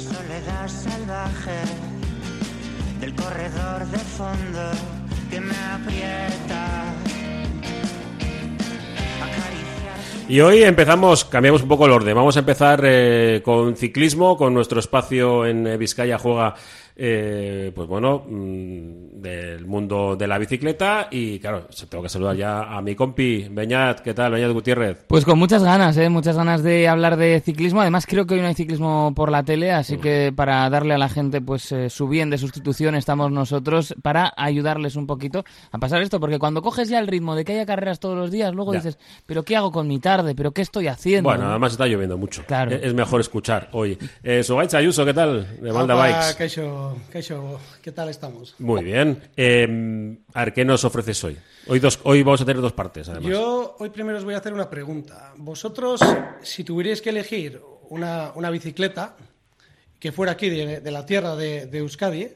Soledad salvaje del corredor de fondo que me aprieta. Y hoy empezamos, cambiamos un poco el orden. Vamos a empezar eh, con ciclismo, con nuestro espacio en eh, Vizcaya Juega eh, pues bueno, mm, del mundo de la bicicleta y claro, tengo que saludar ya a mi compi Beñat, ¿qué tal? Beñat Gutiérrez. Pues con muchas ganas, ¿eh? muchas ganas de hablar de ciclismo. Además creo que hoy no hay ciclismo por la tele, así que para darle a la gente pues eh, su bien de sustitución estamos nosotros para ayudarles un poquito a pasar esto, porque cuando coges ya el ritmo de que haya carreras todos los días, luego dices, pero ¿qué hago con mi tarde? ¿Pero qué estoy haciendo? Bueno, además está lloviendo mucho. Claro. Es mejor escuchar hoy. Eh, Ayuso, ¿qué tal? De Malda Bikes. ¿Qué tal estamos? Muy bien. Eh, a ver, ¿qué nos ofreces hoy? Hoy, dos, hoy vamos a tener dos partes, además. Yo hoy primero os voy a hacer una pregunta. Vosotros, si tuvierais que elegir una, bicicleta que fuera aquí de, la tierra de, Euskadi,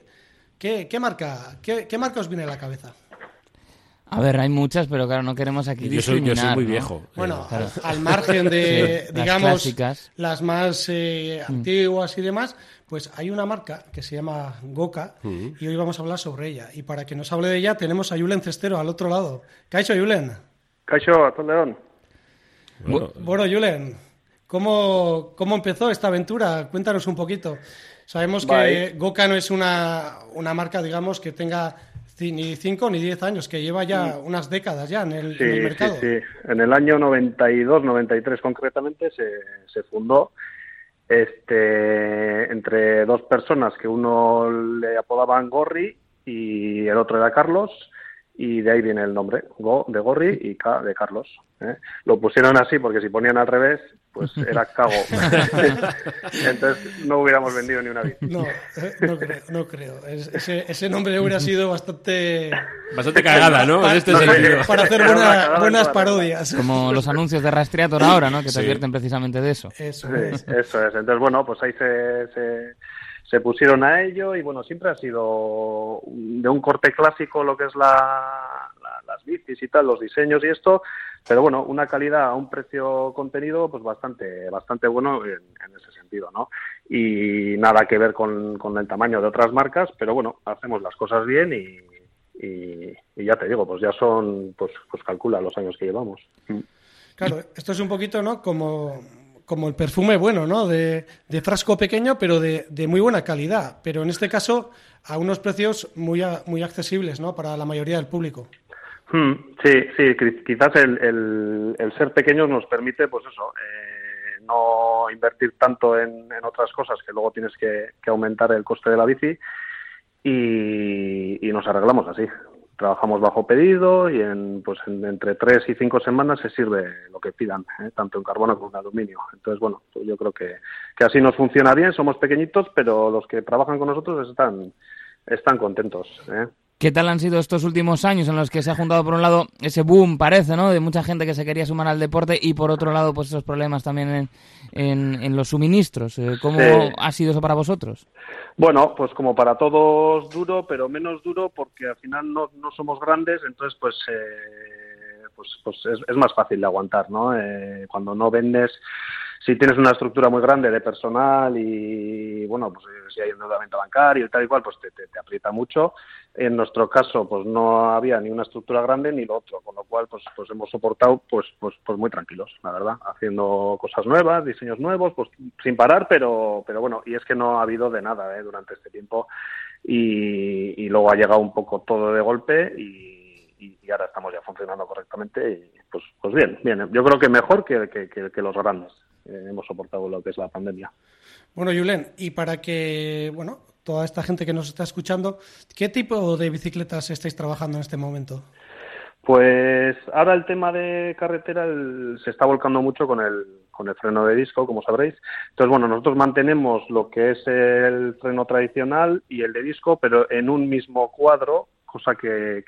¿qué, marca, qué, marca os viene a la cabeza? A ver, hay muchas, pero claro, no queremos aquí yo soy, yo soy muy viejo. Bueno, al, margen de, digamos, las, más eh, mm. antiguas y demás, pues hay una marca que se llama Goka mm. y hoy vamos a hablar sobre ella. Y para que nos hable de ella tenemos a Julen Cestero al otro lado. ¿Caixo, Julen? Caixo, León. Bueno, bueno Julen, ¿cómo, ¿cómo empezó esta aventura? Cuéntanos un poquito. Sabemos que Goka no es una, una marca, digamos, que tenga ni cinco ni diez años, que lleva ya mm. unas décadas ya en el, mercado. Sí, sí. En el año 92, 93 concretamente, se, se fundó este, entre dos personas, que uno le apodaban Gorri y el otro era Carlos, y de ahí viene el nombre, Go de Gorri y K de Carlos. ¿eh? Lo pusieron así porque si ponían al revés, pues era Cago. Entonces no hubiéramos vendido ni una bici. No, eh, no creo. No creo. Ese, ese, nombre hubiera sido bastante... Bastante cagada, ¿no? Para, este para hacer buenas parodias. Como los anuncios de Rastreator ahora, ¿no? Que te advierten precisamente de eso. Eso es. Eso es. Entonces, bueno, pues ahí se... se se pusieron a ello y bueno, siempre ha sido de un corte clásico lo que es la, las bicis y tal, los diseños y esto, pero bueno, una calidad a un precio contenido pues bastante bastante bueno en, ese sentido, ¿no? Y nada que ver con, con, el tamaño de otras marcas, pero bueno, hacemos las cosas bien y, y, ya te digo, pues ya son, pues, pues calcula los años que llevamos. Claro, esto es un poquito, ¿no? Como como el perfume bueno, ¿no? De, frasco pequeño, pero de, muy buena calidad. Pero en este caso, a unos precios muy, muy accesibles, ¿no? Para la mayoría del público. Hmm, sí, sí, quizás el, el, ser pequeños nos permite, pues eso, eh, no invertir tanto en, otras cosas que luego tienes que, aumentar el coste de la bici y nos arreglamos así trabajamos bajo pedido y en, pues entre tres y cinco semanas se sirve lo que pidan, ¿eh? tanto en carbono como en aluminio. Entonces, bueno, pues yo creo que, que así nos funciona bien, somos pequeñitos, pero los que trabajan con nosotros están, están contentos. ¿eh? ¿Qué tal han sido estos últimos años en los que se ha juntado por un lado ese boom, parece, ¿no? De mucha gente que se quería sumar al deporte y por otro lado, pues esos problemas también en, en, los suministros. Eh, ¿Cómo ha sido eso para vosotros? Bueno, pues como para todos duro, pero menos duro porque al final no, no somos grandes, entonces pues eh, pues, pues es, es, más fácil de aguantar, ¿no? Eh, cuando no vendes si tienes una estructura muy grande de personal y, bueno, pues eh, si hay endeudamiento bancario y tal y cual, pues te, te, aprieta mucho. En nuestro caso, pues no había ni una estructura grande ni lo otro, con lo cual, pues, pues hemos soportado, pues, pues, pues muy tranquilos, la verdad, haciendo cosas nuevas, diseños nuevos, pues sin parar, pero, pero bueno, y es que no ha habido de nada ¿eh? durante este tiempo y, y luego ha llegado un poco todo de golpe y y, ahora estamos ya funcionando correctamente y pues, pues bien, bien. Yo creo que mejor que, que, los grandes hemos soportado lo que es la pandemia. Bueno, Julen, y para que, bueno, toda esta gente que nos está escuchando, ¿qué tipo de bicicletas estáis trabajando en este momento? Pues ahora el tema de carretera se está volcando mucho con el, con el freno de disco, como sabréis. Entonces, bueno, nosotros mantenemos lo que es el freno tradicional y el de disco, pero en un mismo cuadro cosa que,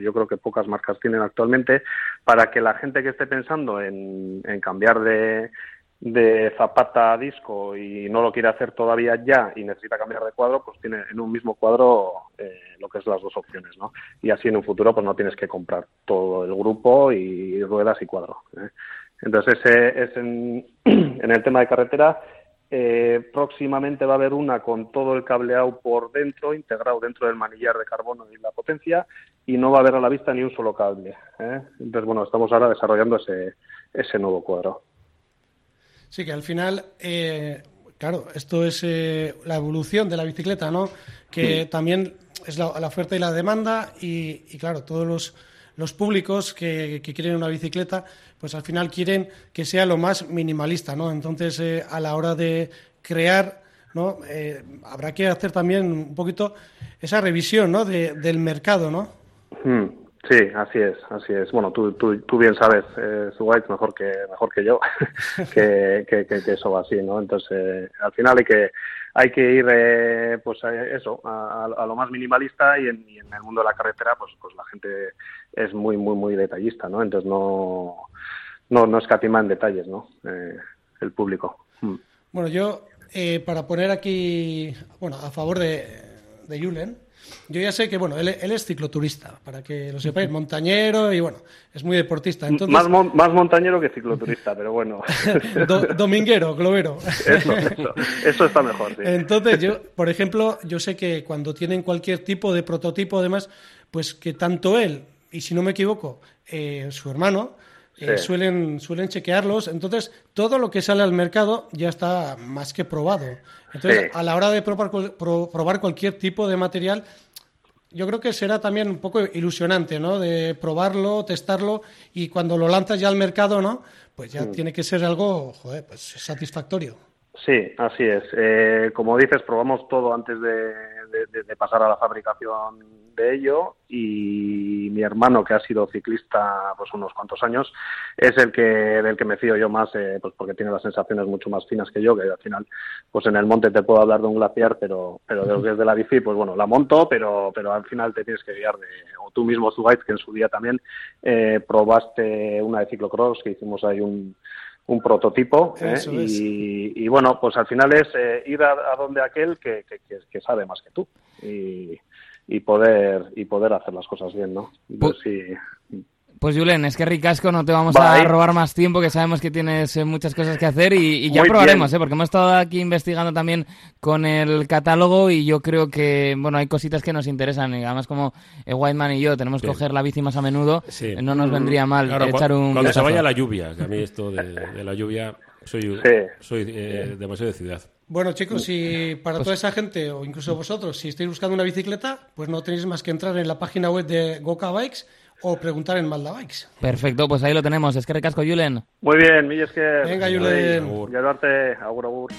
yo creo que pocas marcas tienen actualmente, para que la gente que esté pensando en, cambiar de, zapata a disco y no lo quiere hacer todavía ya y necesita cambiar de cuadro, pues tiene en un mismo cuadro eh, lo que es las dos opciones, ¿no? Y así en un futuro pues no tienes que comprar todo el grupo y ruedas y cuadro. ¿eh? Entonces ese es en, en, el tema de carretera Eh, próximamente va a haber una con todo el cableado por dentro, integrado dentro del manillar de carbono y la potencia, y no va a haber a la vista ni un solo cable. ¿eh? Entonces, bueno, estamos ahora desarrollando ese, ese nuevo cuadro. Sí, que al final, eh, claro, esto es la evolución de la bicicleta, ¿no? Que también es la, oferta y la demanda, y, y claro, todos los los públicos que, quieren una bicicleta, pues al final quieren que sea lo más minimalista, ¿no? Entonces, eh, a la hora de crear, ¿no? Eh, habrá que hacer también un poquito esa revisión, ¿no? del mercado, ¿no? Hmm, sí, así es, así es. Bueno, tú, tú, bien sabes, eh, mejor que mejor que yo, que, que, que, eso va así, ¿no? Entonces, eh, al final hay que hay que ir eh, pues a eso a, lo más minimalista y en, el mundo de la carretera pues pues la gente es muy muy muy detallista no entonces no no no escatima en detalles no eh, el público mm. bueno yo eh, para poner aquí bueno a favor de de Julen yo ya sé que, bueno, él, es cicloturista, para que lo sepáis, montañero y, bueno, es muy deportista. Entonces... Más, más montañero que cicloturista, pero bueno. dominguero, globero. Eso, eso, está mejor, sí. Entonces, yo, por ejemplo, yo sé que cuando tienen cualquier tipo de prototipo, además, pues que tanto él, y si no me equivoco, eh, su hermano, eh, suelen, suelen chequearlos. Entonces, todo lo que sale al mercado ya está más que probado. Entonces, a la hora de probar, probar cualquier tipo de material, yo creo que será también un poco ilusionante, ¿no? De probarlo, testarlo y cuando lo lanzas ya al mercado, ¿no? Pues ya mm. tiene que ser algo, joder, pues satisfactorio. Sí, así es. Eh, como dices, probamos todo antes de, de, pasar a la fabricación de ello. Y mi hermano que ha sido ciclista pues unos cuantos años es el que del que me fío yo más eh, pues porque tiene las sensaciones mucho más finas que yo que al final pues en el monte te puedo hablar de un glaciar pero pero de lo es de la bici pues bueno la monto pero pero al final te tienes que guiar de o tú mismo Zugait que en su día también eh, probaste una de ciclocross que hicimos ahí un un prototipo ¿eh? y, bueno pues al final es eh, ir a, donde aquel que, que, sabe más que tú y, y, poder y poder hacer las cosas bien no pues, sí, pues Julen, es que ricasco, no te vamos a robar más tiempo, que sabemos que tienes eh, muchas cosas que hacer y, ya probaremos, ¿eh? porque hemos estado aquí investigando también con el catálogo y yo creo que, bueno, hay cositas que nos interesan, y además como eh, Whiteman y yo tenemos que coger la bici más a menudo, eh, no nos vendría mal echar un... Cuando se vaya la lluvia, que a mí esto de, la lluvia, soy, soy demasiado de ciudad. Bueno, chicos, si para pues toda esa gente, o incluso vosotros, si estáis buscando una bicicleta, pues no tenéis más que entrar en la página web de Goka Bikes o preguntar en Malda Bikes. Perfecto, pues ahí lo tenemos. Es que recasco, Julen. Muy bien, mi es que... Venga, Julen. Agur. agur, agur.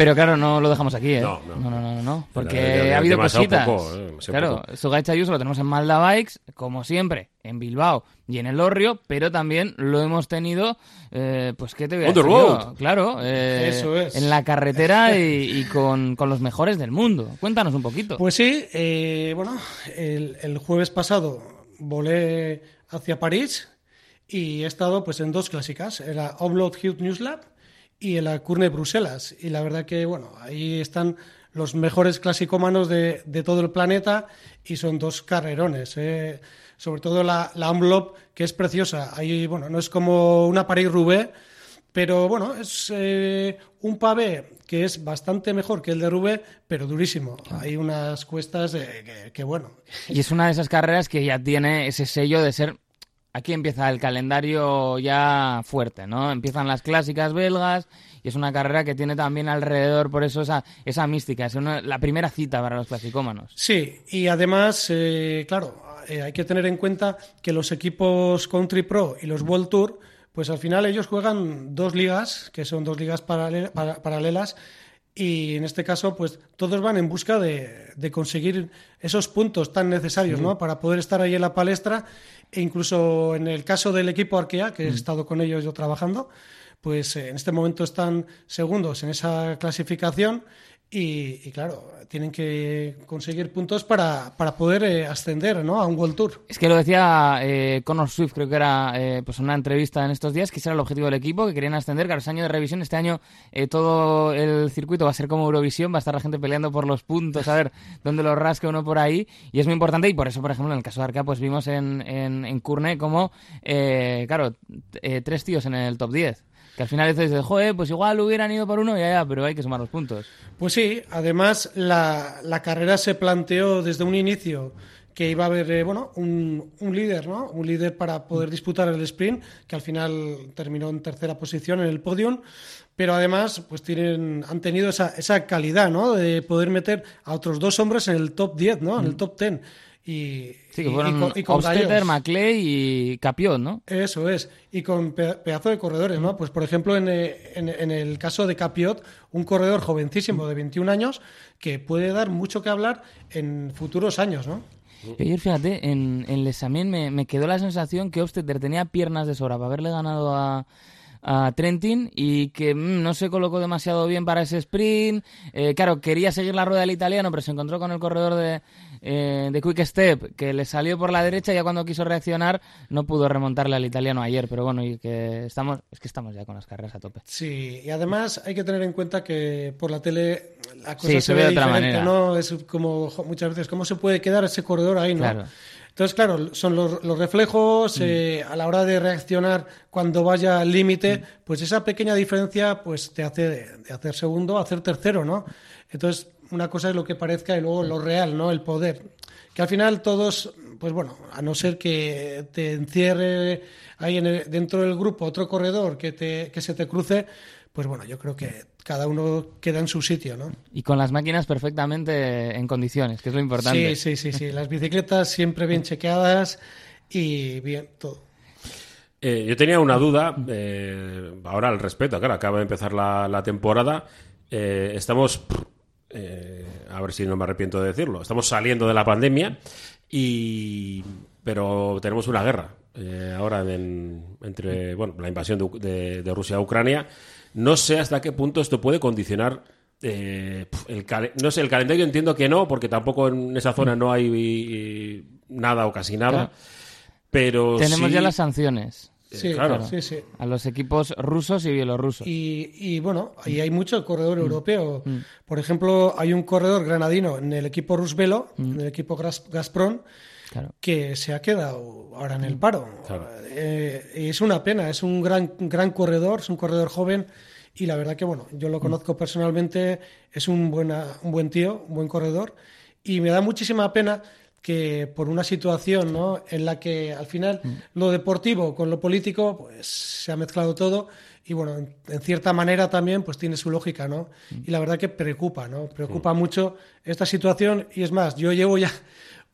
Pero claro, no lo dejamos aquí, ¿eh? No, no, no, no, porque ha habido cositas. ¿eh? claro, Sugaicha Ayuso lo tenemos en Malda Bikes, como siempre, en Bilbao y en el Orrio, pero también lo hemos tenido, eh, pues, ¿qué te voy a decir? Claro, eh, Eso es. en la carretera y, con, los mejores del mundo. Cuéntanos un poquito. Pues sí, bueno, el, el jueves pasado volé hacia París y he estado pues en dos clásicas, era Upload Heat News Lab y en la Curne Bruselas. Y la verdad que, bueno, ahí están los mejores clasicómanos de, de todo el planeta y son dos carrerones. Eh. Sobre todo la, la que es preciosa. Ahí, bueno, no es como una Paris-Roubaix, pero bueno, es eh, un pavé que es bastante mejor que el de Roubaix, pero durísimo. Hay unas cuestas que, que, bueno. Y es una de esas carreras que ya tiene ese sello de ser aquí empieza el calendario ya fuerte, ¿no? Empiezan las clásicas belgas y es una carrera que tiene también alrededor, por eso esa, esa mística, es la primera cita para los clasicómanos. Sí, y además, eh, claro, eh, hay que tener en cuenta que los equipos Country Pro y los World Tour, pues al final ellos juegan dos ligas, que son dos ligas paralelas, y en este caso, pues todos van en busca de, conseguir esos puntos tan necesarios, ¿no? Para poder estar ahí en la palestra e incluso en el caso del equipo Arkea, que he mm. estado con ellos yo trabajando, pues eh, en este momento están segundos en esa clasificación Y, claro, tienen que conseguir puntos para, para poder eh, ascender ¿no? a un World Tour. Es que lo decía eh, Connor Swift, creo que era eh, pues una entrevista en estos días, que ese era el objetivo del equipo, que querían ascender. Claro, es año de revisión. Este año eh, todo el circuito va a ser como Eurovisión, va a estar la gente peleando por los puntos, a ver dónde los rasca uno por ahí. Y es muy importante. Y por eso, por ejemplo, en el caso de Arca, pues vimos en, en, en Curne como, claro, tres tíos en el top 10. Que al final dices, joder, pues igual hubieran ido por uno, ya, ya, pero hay que sumar los puntos. Pues sí, además la, la carrera se planteó desde un inicio que iba a haber eh, bueno, un, un, líder, ¿no? Un líder para poder disputar el sprint, que al final terminó en tercera posición en el podium, pero además pues tienen, han tenido esa, esa calidad, ¿no? De poder meter a otros dos hombres en el top 10, ¿no? En el mm. top 10. Y, sí, que fueron y, Maclay y Capión, ¿no? Eso es, y con pedazo de corredores, ¿no? Pues por ejemplo, en, eh, en, en, el caso de Capiot, un corredor jovencísimo de 21 años que puede dar mucho que hablar en futuros años, ¿no? Y ayer, fíjate, en, en el examen me, me quedó la sensación que Obsteter tenía piernas de sobra para haberle ganado a, a Trentin y que mm, no se colocó demasiado bien para ese sprint. Eh, claro, quería seguir la rueda del italiano, pero se encontró con el corredor de, eh, de Quick Step que le salió por la derecha y ya cuando quiso reaccionar no pudo remontarle al italiano ayer. Pero bueno, y que estamos, es que estamos ya con las carreras a tope. Sí, y además hay que tener en cuenta que por la tele la cosa se, ve, de otra manera. ¿no? Es como muchas veces, ¿cómo se puede quedar ese corredor ahí? ¿no? Claro. Entonces, claro, son los, reflejos mm. eh, a la hora de reaccionar cuando vaya al límite, mm. pues esa pequeña diferencia pues te hace de, hacer segundo a hacer tercero, ¿no? Entonces, una cosa es lo que parezca y luego lo real, ¿no? El poder. Que al final todos, pues bueno, a no ser que te encierre ahí en dentro del grupo otro corredor que, te, que se te cruce, pues bueno, yo creo que cada uno queda en su sitio, ¿no? Y con las máquinas perfectamente en condiciones, que es lo importante. Sí, sí, sí, sí. Las bicicletas siempre bien chequeadas y bien todo. Eh, yo tenía una duda, eh, ahora al respecto, claro, acaba de empezar la, temporada, eh, estamos, a ver si no me arrepiento de decirlo, estamos saliendo de la pandemia, y pero tenemos una guerra ahora entre bueno, la invasión de, de Rusia a Ucrania no sé hasta qué punto esto puede condicionar eh, el no sé, el calendario entiendo que no, porque tampoco en esa zona no hay nada o casi nada. Pero tenemos ya las sanciones. Eh, sí, claro. Sí, sí. A los equipos rusos y bielorrusos. Y, y bueno, ahí hay mucho corredor mm. europeo. Mm. Por ejemplo, hay un corredor granadino en el equipo Rusvelo, mm. en el equipo Gazprom, que se ha quedado ahora en el paro. Eh, y es una pena, es un gran, gran corredor, es un corredor joven y la verdad que, bueno, yo lo conozco personalmente, es un, buena, un buen tío, un buen corredor y me da muchísima pena que por una situación ¿no? en la que al final mm. lo deportivo con lo político pues se ha mezclado todo y bueno, en, cierta manera también pues tiene su lógica, ¿no? Mm. Y la verdad que preocupa, ¿no? Preocupa mucho esta situación y es más, yo llevo ya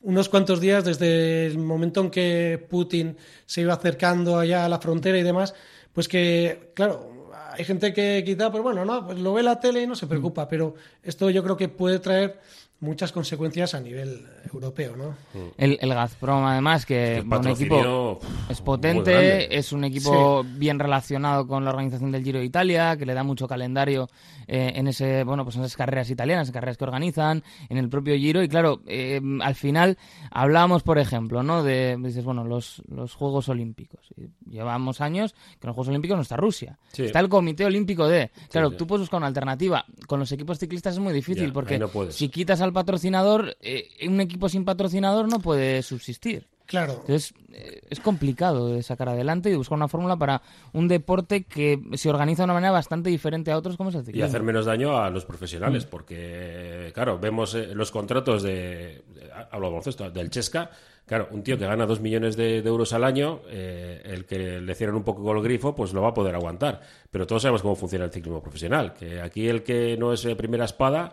unos cuantos días desde el momento en que Putin se iba acercando allá a la frontera y demás, pues que, claro, hay gente que quizá, pues bueno, no, pues lo ve la tele y no se preocupa, mm. pero esto yo creo que puede traer muchas consecuencias a nivel europeo, ¿no? Mm. El, el Gazprom, además, que un equipo es potente, es un equipo bien relacionado con la organización del Giro de Italia, que le da mucho calendario eh, en ese, bueno, pues en esas carreras italianas, carreras que organizan, en el propio Giro, y claro, eh, al final hablábamos, por ejemplo, ¿no? De, dices, bueno, los, los Juegos Olímpicos. Llevamos años que en los Juegos Olímpicos no está Rusia. Está el Comité Olímpico de... Claro, tú puedes buscar una alternativa. Con los equipos ciclistas es muy difícil, porque si quitas al patrocinador, eh, un equipo sin patrocinador no puede subsistir. Claro. Entonces, eh, es complicado de sacar adelante y buscar una fórmula para un deporte que se organiza de una manera bastante diferente a otros, como es Y hacer menos daño a los profesionales, mm. porque, claro, vemos eh, los contratos de, hablamos esto, del Chesca, claro, un tío que gana dos millones de, euros al año, el que le cierran un poco con el grifo, pues lo va a poder aguantar. Pero todos sabemos cómo funciona el ciclismo profesional, que aquí el que no es primera espada...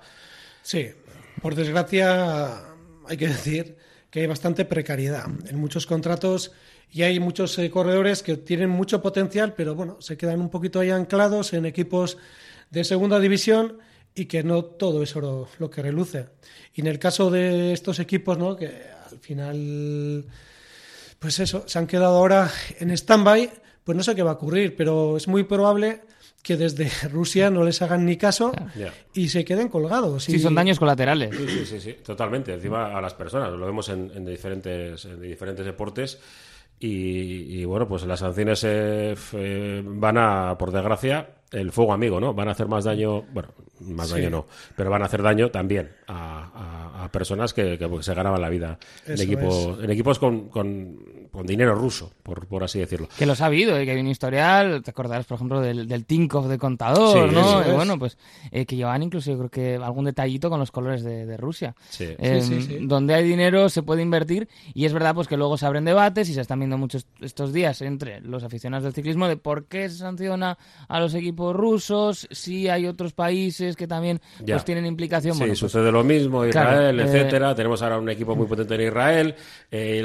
Sí, por desgracia, hay que decir que hay bastante precariedad en muchos contratos y hay muchos eh, corredores que tienen mucho potencial, pero bueno, se quedan un poquito ahí anclados en equipos de segunda división y que no todo es lo que reluce. Y en el caso de estos equipos, ¿no? que al final, pues eso, se han quedado ahora en stand-by, pues no sé qué va a ocurrir, pero es muy probable que desde Rusia no les hagan ni caso y se queden colgados. Sí, son daños colaterales. Sí, sí, sí, sí, totalmente. Encima a las personas, lo vemos en, diferentes, en diferentes deportes. Y, bueno, pues las sanciones eh, van a, por desgracia, el fuego amigo, ¿no? Van a hacer más daño, bueno, más daño no, pero van a hacer daño también a, personas que, se ganaban la vida en equipos, en equipos con, con, dinero ruso, por, por así decirlo. Que los ha habido, ¿eh? que hay un historial, te acordarás, por ejemplo, del, del Tinkov de contador, ¿no? bueno, pues eh, que llevaban incluso, yo creo que algún detallito con los colores de, Rusia. Em, donde hay dinero se puede invertir y es verdad pues que luego se abren debates y se están viendo muchos estos días entre los aficionados del ciclismo de por qué se sanciona a los equipos rusos, si hay otros países que también pues tienen implicación. Sí, pues sucede lo mismo, Israel, eh, etcétera. Tenemos ahora un equipo muy potente en Israel. Eh,